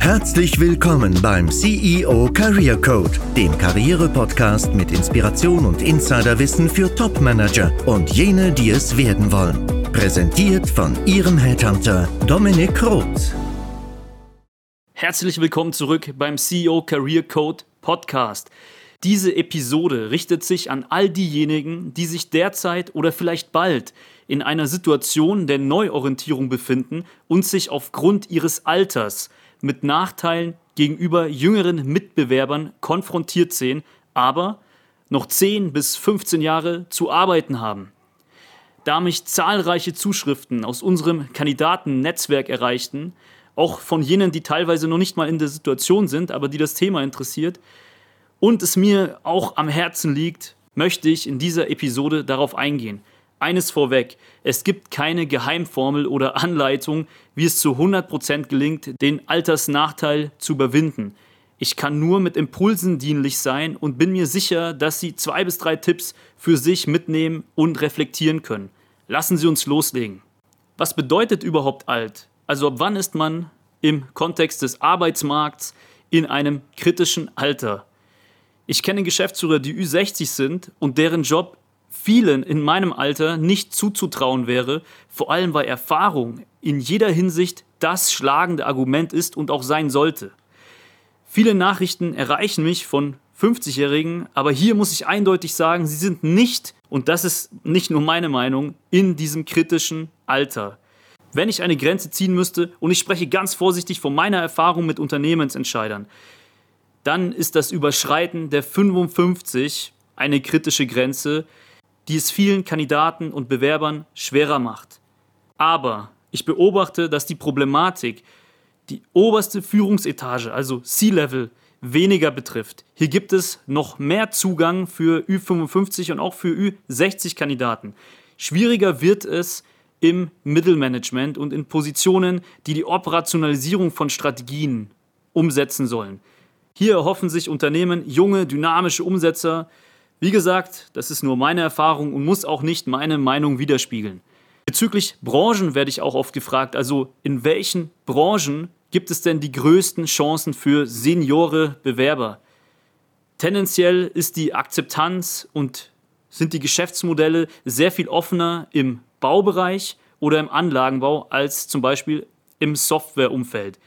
Herzlich willkommen beim CEO Career Code, dem Karriere-Podcast mit Inspiration und Insiderwissen für Top-Manager und jene, die es werden wollen. Präsentiert von Ihrem Headhunter Dominik Roth. Herzlich willkommen zurück beim CEO Career Code Podcast. Diese Episode richtet sich an all diejenigen, die sich derzeit oder vielleicht bald in einer Situation der Neuorientierung befinden und sich aufgrund ihres Alters mit Nachteilen gegenüber jüngeren Mitbewerbern konfrontiert sehen, aber noch 10 bis 15 Jahre zu arbeiten haben. Da mich zahlreiche Zuschriften aus unserem Kandidatennetzwerk erreichten, auch von jenen, die teilweise noch nicht mal in der Situation sind, aber die das Thema interessiert, und es mir auch am Herzen liegt, möchte ich in dieser Episode darauf eingehen. Eines vorweg, es gibt keine Geheimformel oder Anleitung, wie es zu 100% gelingt, den Altersnachteil zu überwinden. Ich kann nur mit Impulsen dienlich sein und bin mir sicher, dass Sie zwei bis drei Tipps für sich mitnehmen und reflektieren können. Lassen Sie uns loslegen. Was bedeutet überhaupt alt? Also ab wann ist man im Kontext des Arbeitsmarkts in einem kritischen Alter? Ich kenne Geschäftsführer, die Ü60 sind und deren Job vielen in meinem Alter nicht zuzutrauen wäre, vor allem weil Erfahrung in jeder Hinsicht das schlagende Argument ist und auch sein sollte. Viele Nachrichten erreichen mich von 50-Jährigen, aber hier muss ich eindeutig sagen, sie sind nicht, und das ist nicht nur meine Meinung, in diesem kritischen Alter. Wenn ich eine Grenze ziehen müsste, und ich spreche ganz vorsichtig von meiner Erfahrung mit Unternehmensentscheidern, dann ist das Überschreiten der 55 eine kritische Grenze, die es vielen Kandidaten und Bewerbern schwerer macht. Aber ich beobachte, dass die Problematik die oberste Führungsetage, also C-Level, weniger betrifft. Hier gibt es noch mehr Zugang für Ü55 und auch für Ü60-Kandidaten. Schwieriger wird es im Mittelmanagement und in Positionen, die die Operationalisierung von Strategien umsetzen sollen. Hier erhoffen sich Unternehmen junge, dynamische Umsetzer, wie gesagt, das ist nur meine Erfahrung und muss auch nicht meine Meinung widerspiegeln. Bezüglich Branchen werde ich auch oft gefragt, also in welchen Branchen gibt es denn die größten Chancen für Seniore Bewerber? Tendenziell ist die Akzeptanz und sind die Geschäftsmodelle sehr viel offener im Baubereich oder im Anlagenbau als zum Beispiel im Softwareumfeld.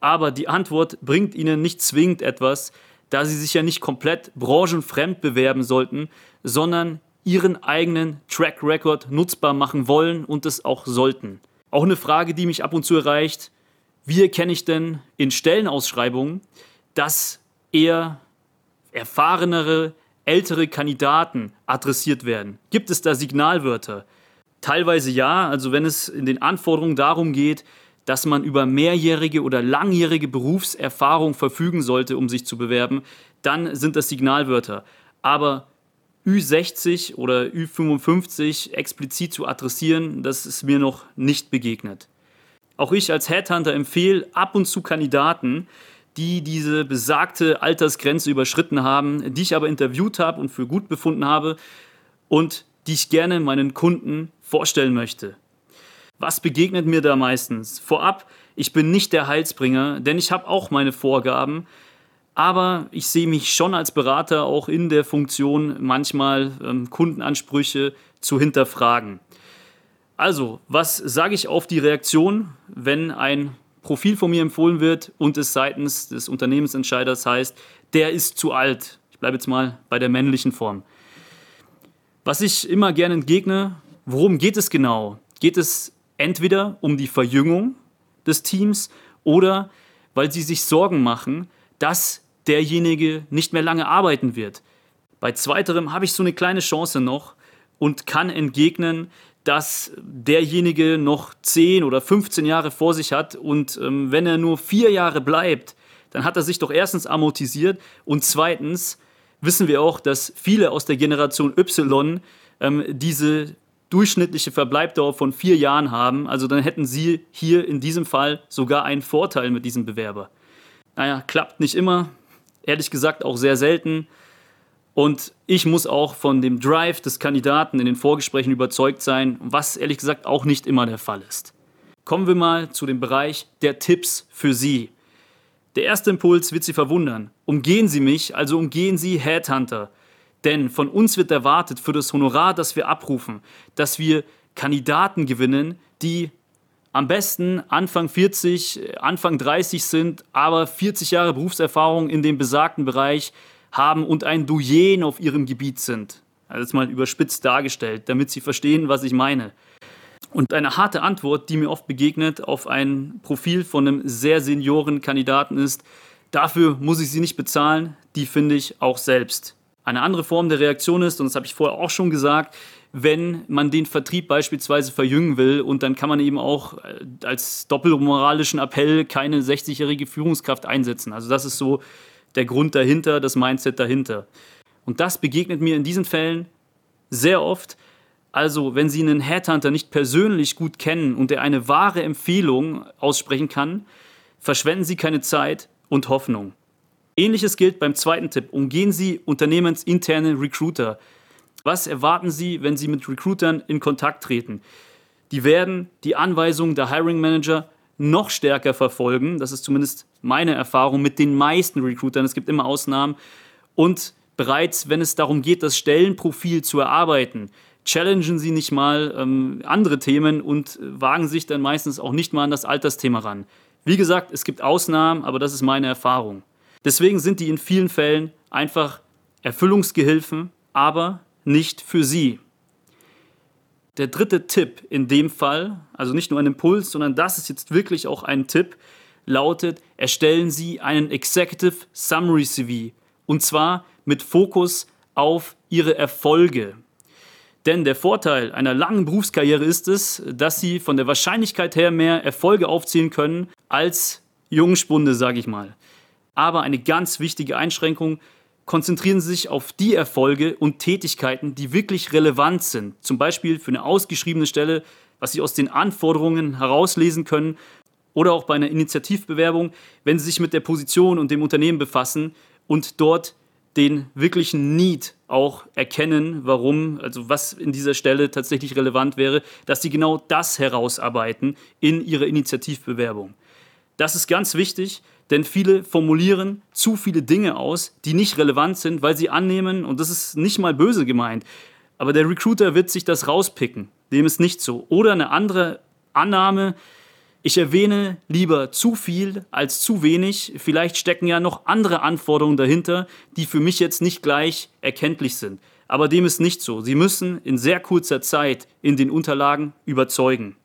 Aber die Antwort bringt Ihnen nicht zwingend etwas, da sie sich ja nicht komplett branchenfremd bewerben sollten, sondern ihren eigenen Track Record nutzbar machen wollen und es auch sollten. Auch eine Frage, die mich ab und zu erreicht, wie erkenne ich denn in Stellenausschreibungen, dass eher erfahrenere, ältere Kandidaten adressiert werden? Gibt es da Signalwörter? Teilweise ja, also wenn es in den Anforderungen darum geht, dass man über mehrjährige oder langjährige Berufserfahrung verfügen sollte, um sich zu bewerben, dann sind das Signalwörter. Aber Ü60 oder Ü55 explizit zu adressieren, das ist mir noch nicht begegnet. Auch ich als Headhunter empfehle ab und zu Kandidaten, die diese besagte Altersgrenze überschritten haben, die ich aber interviewt habe und für gut befunden habe und die ich gerne meinen Kunden vorstellen möchte. Was begegnet mir da meistens? Vorab, ich bin nicht der Heilsbringer, denn ich habe auch meine Vorgaben, aber ich sehe mich schon als Berater auch in der Funktion, manchmal ähm, Kundenansprüche zu hinterfragen. Also, was sage ich auf die Reaktion, wenn ein Profil von mir empfohlen wird und es seitens des Unternehmensentscheiders heißt, der ist zu alt? Ich bleibe jetzt mal bei der männlichen Form. Was ich immer gerne entgegne, worum geht es genau? Geht es Entweder um die Verjüngung des Teams oder weil sie sich Sorgen machen, dass derjenige nicht mehr lange arbeiten wird. Bei zweiterem habe ich so eine kleine Chance noch und kann entgegnen, dass derjenige noch 10 oder 15 Jahre vor sich hat und ähm, wenn er nur vier Jahre bleibt, dann hat er sich doch erstens amortisiert und zweitens wissen wir auch, dass viele aus der Generation Y ähm, diese durchschnittliche Verbleibdauer von vier Jahren haben. Also dann hätten Sie hier in diesem Fall sogar einen Vorteil mit diesem Bewerber. Naja, klappt nicht immer, ehrlich gesagt auch sehr selten. Und ich muss auch von dem Drive des Kandidaten in den Vorgesprächen überzeugt sein, was ehrlich gesagt auch nicht immer der Fall ist. kommen wir mal zu dem Bereich der Tipps für Sie. Der erste Impuls wird Sie verwundern. Umgehen Sie mich, also umgehen Sie Headhunter. Denn von uns wird erwartet für das Honorar, das wir abrufen, dass wir Kandidaten gewinnen, die am besten Anfang 40, Anfang 30 sind, aber 40 Jahre Berufserfahrung in dem besagten Bereich haben und ein Doyen auf ihrem Gebiet sind. Also jetzt mal überspitzt dargestellt, damit Sie verstehen, was ich meine. Und eine harte Antwort, die mir oft begegnet auf ein Profil von einem sehr senioren Kandidaten ist, dafür muss ich sie nicht bezahlen, die finde ich auch selbst. Eine andere Form der Reaktion ist, und das habe ich vorher auch schon gesagt, wenn man den Vertrieb beispielsweise verjüngen will und dann kann man eben auch äh, als doppelmoralischen Appell keine 60-jährige Führungskraft einsetzen. Also das ist so der Grund dahinter, das Mindset dahinter. Und das begegnet mir in diesen Fällen sehr oft, also, wenn Sie einen Headhunter nicht persönlich gut kennen und er eine wahre Empfehlung aussprechen kann, verschwenden Sie keine Zeit und Hoffnung. Ähnliches gilt beim zweiten Tipp. Umgehen Sie unternehmensinterne Recruiter. Was erwarten Sie, wenn Sie mit Recruitern in Kontakt treten? Die werden die Anweisungen der Hiring Manager noch stärker verfolgen. Das ist zumindest meine Erfahrung mit den meisten Recruitern. Es gibt immer Ausnahmen. Und bereits, wenn es darum geht, das Stellenprofil zu erarbeiten, challengen sie nicht mal ähm, andere Themen und wagen sich dann meistens auch nicht mal an das Altersthema ran. Wie gesagt, es gibt Ausnahmen, aber das ist meine Erfahrung. Deswegen sind die in vielen Fällen einfach Erfüllungsgehilfen, aber nicht für sie. Der dritte Tipp in dem Fall, also nicht nur ein Impuls, sondern das ist jetzt wirklich auch ein Tipp, lautet, erstellen Sie einen Executive Summary CV. Und zwar mit Fokus auf Ihre Erfolge. Denn der Vorteil einer langen Berufskarriere ist es, dass sie von der Wahrscheinlichkeit her mehr Erfolge aufziehen können als Jungspunde, sage ich mal. Aber eine ganz wichtige Einschränkung, konzentrieren Sie sich auf die Erfolge und Tätigkeiten, die wirklich relevant sind. Zum Beispiel für eine ausgeschriebene Stelle, was Sie aus den Anforderungen herauslesen können oder auch bei einer Initiativbewerbung, wenn Sie sich mit der Position und dem Unternehmen befassen und dort den wirklichen Need auch erkennen, warum, also was in dieser Stelle tatsächlich relevant wäre, dass sie genau das herausarbeiten in ihrer Initiativbewerbung. Das ist ganz wichtig, denn viele formulieren zu viele Dinge aus, die nicht relevant sind, weil sie annehmen, und das ist nicht mal böse gemeint, aber der Recruiter wird sich das rauspicken. Dem ist nicht so. Oder eine andere Annahme, ich erwähne lieber zu viel als zu wenig. Vielleicht stecken ja noch andere Anforderungen dahinter, die für mich jetzt nicht gleich erkenntlich sind. Aber dem ist nicht so. Sie müssen in sehr kurzer Zeit in den Unterlagen überzeugen.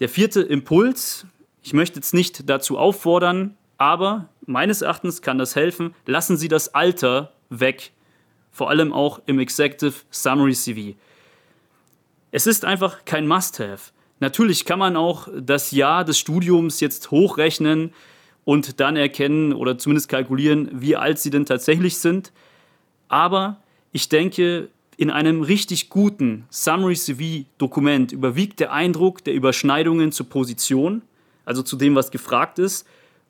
Der vierte Impuls, ich möchte jetzt nicht dazu auffordern, aber meines Erachtens kann das helfen, lassen Sie das Alter weg. Vor allem auch im Executive Summary CV. Es ist einfach kein Must-Have. Natürlich kann man auch das Jahr des Studiums jetzt hochrechnen und dann erkennen oder zumindest kalkulieren, wie alt sie denn tatsächlich sind. Aber ich denke, in einem richtig guten Summary CV-Dokument überwiegt der Eindruck der Überschneidungen zur Position, also zu dem, was gefragt ist,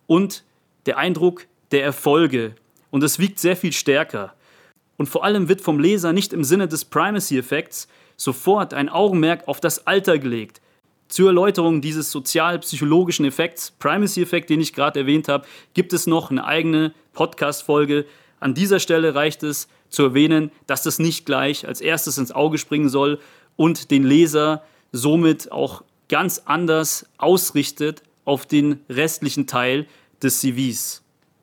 und der Eindruck der Erfolge. Und es wiegt sehr viel stärker. Und vor allem wird vom Leser nicht im Sinne des Primacy-Effekts sofort ein Augenmerk auf das Alter gelegt, zur Erläuterung dieses sozial-psychologischen Effekts, Primacy-Effekt, den ich gerade erwähnt habe, gibt es noch eine eigene Podcast-Folge. An dieser Stelle reicht es zu erwähnen, dass das nicht gleich als erstes ins Auge springen soll und den Leser somit auch ganz anders ausrichtet auf den restlichen Teil des CVs.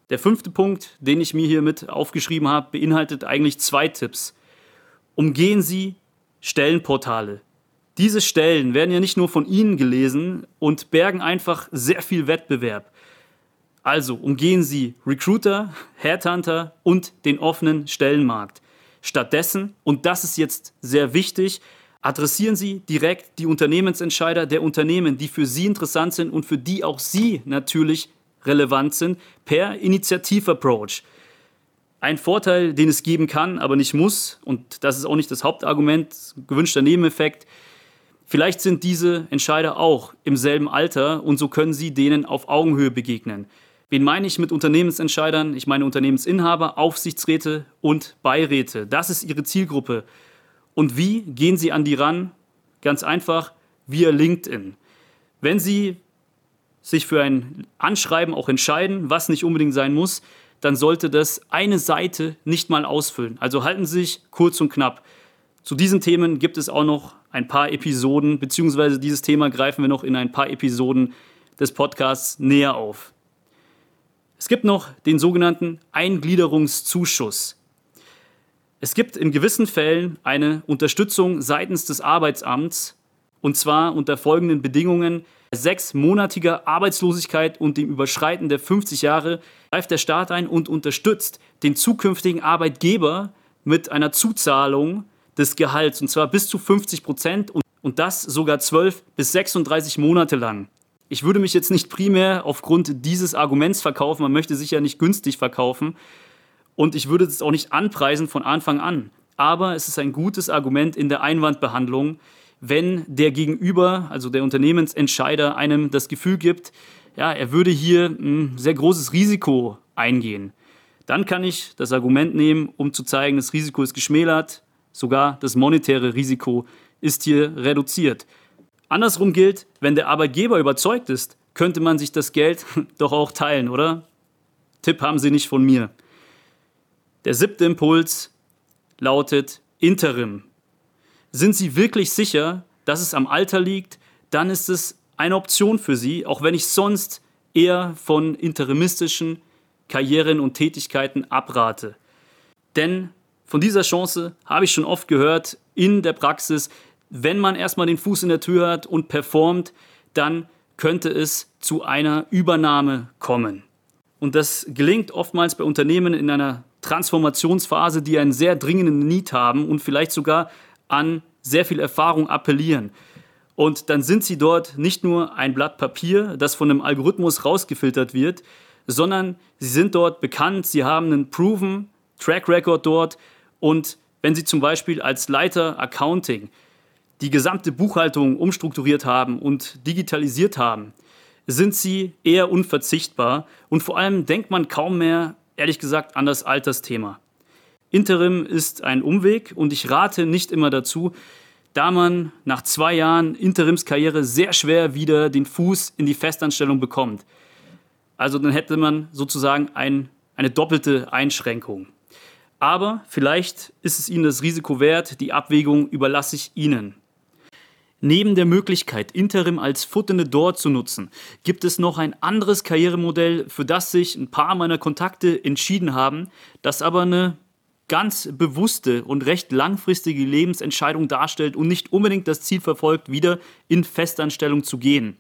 Der fünfte Punkt, den ich mir hier mit aufgeschrieben habe, beinhaltet eigentlich zwei Tipps. Umgehen Sie Stellenportale. Diese Stellen werden ja nicht nur von Ihnen gelesen und bergen einfach sehr viel Wettbewerb. Also umgehen Sie Recruiter, Headhunter und den offenen Stellenmarkt. Stattdessen, und das ist jetzt sehr wichtig, adressieren Sie direkt die Unternehmensentscheider der Unternehmen, die für Sie interessant sind und für die auch Sie natürlich relevant sind, per Initiativ-Approach. Ein Vorteil, den es geben kann, aber nicht muss, und das ist auch nicht das Hauptargument, gewünschter Nebeneffekt, Vielleicht sind diese Entscheider auch im selben Alter und so können sie denen auf Augenhöhe begegnen. Wen meine ich mit Unternehmensentscheidern? Ich meine Unternehmensinhaber, Aufsichtsräte und Beiräte. Das ist ihre Zielgruppe. Und wie gehen sie an die ran? Ganz einfach, via LinkedIn. Wenn Sie sich für ein Anschreiben auch entscheiden, was nicht unbedingt sein muss, dann sollte das eine Seite nicht mal ausfüllen. Also halten Sie sich kurz und knapp. Zu diesen Themen gibt es auch noch ein paar Episoden, beziehungsweise dieses Thema greifen wir noch in ein paar Episoden des Podcasts näher auf. Es gibt noch den sogenannten Eingliederungszuschuss. Es gibt in gewissen Fällen eine Unterstützung seitens des Arbeitsamts und zwar unter folgenden Bedingungen. Sechsmonatiger Arbeitslosigkeit und dem Überschreiten der 50 Jahre greift der Staat ein und unterstützt den zukünftigen Arbeitgeber mit einer Zuzahlung des Gehalts und zwar bis zu 50 Prozent und, und das sogar 12 bis 36 Monate lang. Ich würde mich jetzt nicht primär aufgrund dieses Arguments verkaufen, man möchte sich ja nicht günstig verkaufen und ich würde es auch nicht anpreisen von Anfang an. Aber es ist ein gutes Argument in der Einwandbehandlung, wenn der Gegenüber, also der Unternehmensentscheider, einem das Gefühl gibt, ja, er würde hier ein sehr großes Risiko eingehen. Dann kann ich das Argument nehmen, um zu zeigen, das Risiko ist geschmälert, sogar das monetäre Risiko ist hier reduziert. Andersrum gilt, wenn der Arbeitgeber überzeugt ist, könnte man sich das Geld doch auch teilen, oder? Tipp haben Sie nicht von mir. Der siebte Impuls lautet Interim. Sind Sie wirklich sicher, dass es am Alter liegt, dann ist es eine Option für Sie, auch wenn ich sonst eher von interimistischen Karrieren und Tätigkeiten abrate. Denn von dieser Chance habe ich schon oft gehört in der Praxis, wenn man erstmal den Fuß in der Tür hat und performt, dann könnte es zu einer Übernahme kommen. Und das gelingt oftmals bei Unternehmen in einer Transformationsphase, die einen sehr dringenden Need haben und vielleicht sogar an sehr viel Erfahrung appellieren. Und dann sind sie dort nicht nur ein Blatt Papier, das von einem Algorithmus rausgefiltert wird, sondern sie sind dort bekannt, sie haben einen proven Track Record dort und wenn sie zum Beispiel als Leiter Accounting die gesamte Buchhaltung umstrukturiert haben und digitalisiert haben, sind sie eher unverzichtbar und vor allem denkt man kaum mehr, ehrlich gesagt, an das Altersthema. Interim ist ein Umweg und ich rate nicht immer dazu, da man nach zwei Jahren Interimskarriere sehr schwer wieder den Fuß in die Festanstellung bekommt. Also dann hätte man sozusagen ein, eine doppelte Einschränkung. Aber vielleicht ist es Ihnen das Risiko wert, die Abwägung überlasse ich Ihnen. Neben der Möglichkeit, Interim als Foot in the Door zu nutzen, gibt es noch ein anderes Karrieremodell, für das sich ein paar meiner Kontakte entschieden haben, das aber eine ganz bewusste und recht langfristige Lebensentscheidung darstellt und nicht unbedingt das Ziel verfolgt, wieder in Festanstellung zu gehen.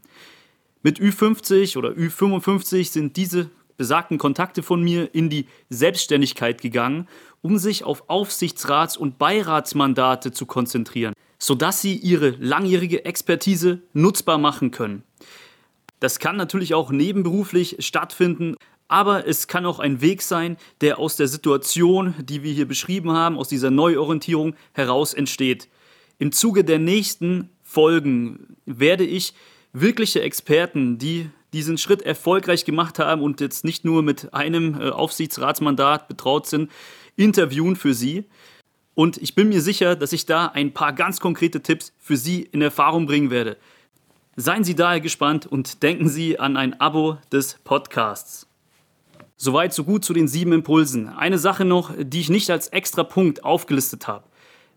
Mit Ü50 oder Ü55 sind diese besagten Kontakte von mir in die Selbstständigkeit gegangen, um sich auf Aufsichtsrats- und Beiratsmandate zu konzentrieren sodass sie ihre langjährige Expertise nutzbar machen können. Das kann natürlich auch nebenberuflich stattfinden, aber es kann auch ein Weg sein, der aus der Situation, die wir hier beschrieben haben, aus dieser Neuorientierung heraus entsteht. Im Zuge der nächsten Folgen werde ich wirkliche Experten, die diesen Schritt erfolgreich gemacht haben und jetzt nicht nur mit einem äh, Aufsichtsratsmandat betraut sind, interviewen für Sie. Und ich bin mir sicher, dass ich da ein paar ganz konkrete Tipps für Sie in Erfahrung bringen werde. Seien Sie daher gespannt und denken Sie an ein Abo des Podcasts. Soweit so gut zu den sieben Impulsen. Eine Sache noch, die ich nicht als extra Punkt aufgelistet habe.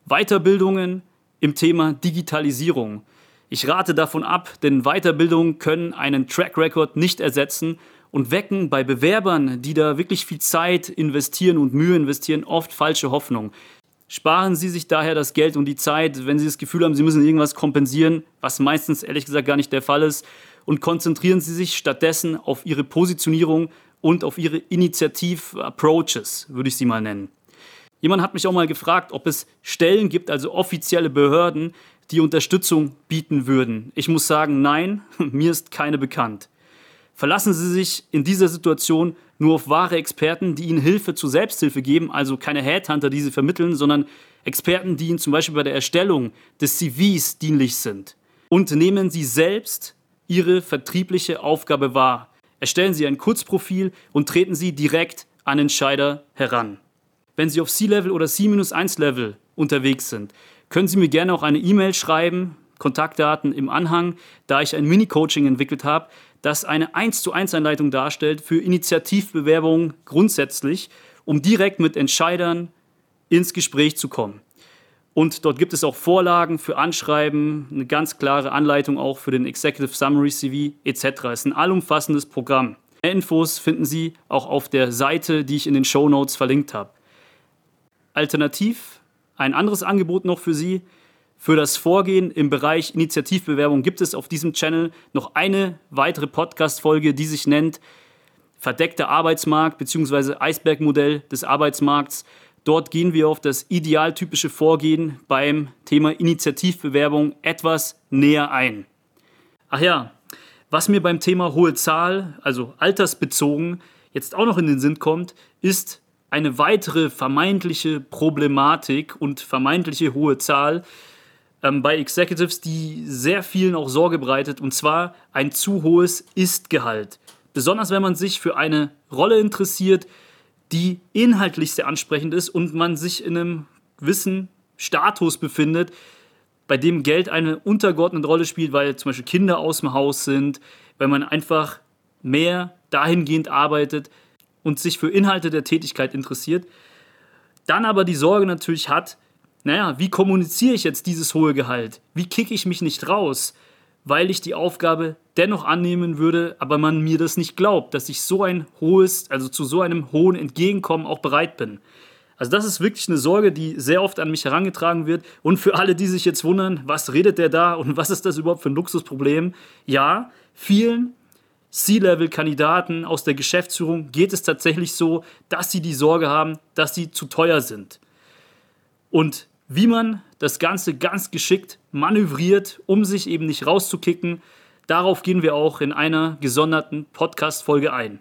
Weiterbildungen im Thema Digitalisierung. Ich rate davon ab, denn Weiterbildungen können einen Track Record nicht ersetzen und wecken bei Bewerbern, die da wirklich viel Zeit investieren und Mühe investieren, oft falsche Hoffnung. Sparen Sie sich daher das Geld und die Zeit, wenn Sie das Gefühl haben, Sie müssen irgendwas kompensieren, was meistens ehrlich gesagt gar nicht der Fall ist, und konzentrieren Sie sich stattdessen auf Ihre Positionierung und auf Ihre Initiativ-Approaches, würde ich sie mal nennen. Jemand hat mich auch mal gefragt, ob es Stellen gibt, also offizielle Behörden, die Unterstützung bieten würden. Ich muss sagen, nein, mir ist keine bekannt. Verlassen Sie sich in dieser Situation nur auf wahre Experten, die ihnen Hilfe zur Selbsthilfe geben, also keine Headhunter, die sie vermitteln, sondern Experten, die ihnen zum Beispiel bei der Erstellung des CVs dienlich sind. Und nehmen Sie selbst Ihre vertriebliche Aufgabe wahr. Erstellen Sie ein Kurzprofil und treten Sie direkt an Entscheider heran. Wenn Sie auf C-Level oder C-1-Level unterwegs sind, können Sie mir gerne auch eine E-Mail schreiben. Kontaktdaten im Anhang, da ich ein Mini-Coaching entwickelt habe, das eine 1 zu 1 Einleitung darstellt für Initiativbewerbungen grundsätzlich, um direkt mit Entscheidern ins Gespräch zu kommen. Und dort gibt es auch Vorlagen für Anschreiben, eine ganz klare Anleitung auch für den Executive Summary CV etc. Es ist ein allumfassendes Programm. Mehr Infos finden Sie auch auf der Seite, die ich in den Show Notes verlinkt habe. Alternativ ein anderes Angebot noch für Sie. Für das Vorgehen im Bereich Initiativbewerbung gibt es auf diesem Channel noch eine weitere Podcast-Folge, die sich nennt Verdeckter Arbeitsmarkt bzw. Eisbergmodell des Arbeitsmarkts. Dort gehen wir auf das idealtypische Vorgehen beim Thema Initiativbewerbung etwas näher ein. Ach ja, was mir beim Thema hohe Zahl, also altersbezogen, jetzt auch noch in den Sinn kommt, ist eine weitere vermeintliche Problematik und vermeintliche hohe Zahl ähm, bei Executives, die sehr vielen auch Sorge bereitet, und zwar ein zu hohes Ist-Gehalt. Besonders wenn man sich für eine Rolle interessiert, die inhaltlich sehr ansprechend ist und man sich in einem gewissen Status befindet, bei dem Geld eine untergeordnete Rolle spielt, weil zum Beispiel Kinder aus dem Haus sind, weil man einfach mehr dahingehend arbeitet und sich für Inhalte der Tätigkeit interessiert. Dann aber die Sorge natürlich hat, naja, wie kommuniziere ich jetzt dieses hohe Gehalt? Wie kicke ich mich nicht raus? Weil ich die Aufgabe dennoch annehmen würde, aber man mir das nicht glaubt, dass ich so ein hohes, also zu so einem hohen Entgegenkommen auch bereit bin. Also das ist wirklich eine Sorge, die sehr oft an mich herangetragen wird. Und für alle, die sich jetzt wundern, was redet der da und was ist das überhaupt für ein Luxusproblem? Ja, vielen C-Level-Kandidaten aus der Geschäftsführung geht es tatsächlich so, dass sie die Sorge haben, dass sie zu teuer sind. Und wie man das Ganze ganz geschickt manövriert, um sich eben nicht rauszukicken, darauf gehen wir auch in einer gesonderten Podcast-Folge ein.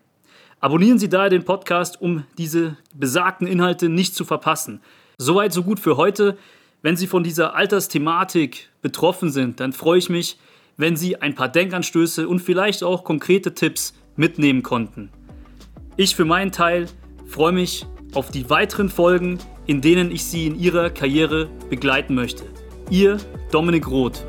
Abonnieren Sie daher den Podcast, um diese besagten Inhalte nicht zu verpassen. Soweit, so gut für heute. Wenn Sie von dieser Altersthematik betroffen sind, dann freue ich mich, wenn Sie ein paar Denkanstöße und vielleicht auch konkrete Tipps mitnehmen konnten. Ich für meinen Teil freue mich auf die weiteren Folgen, in denen ich Sie in Ihrer Karriere begleiten möchte. Ihr Dominik Roth.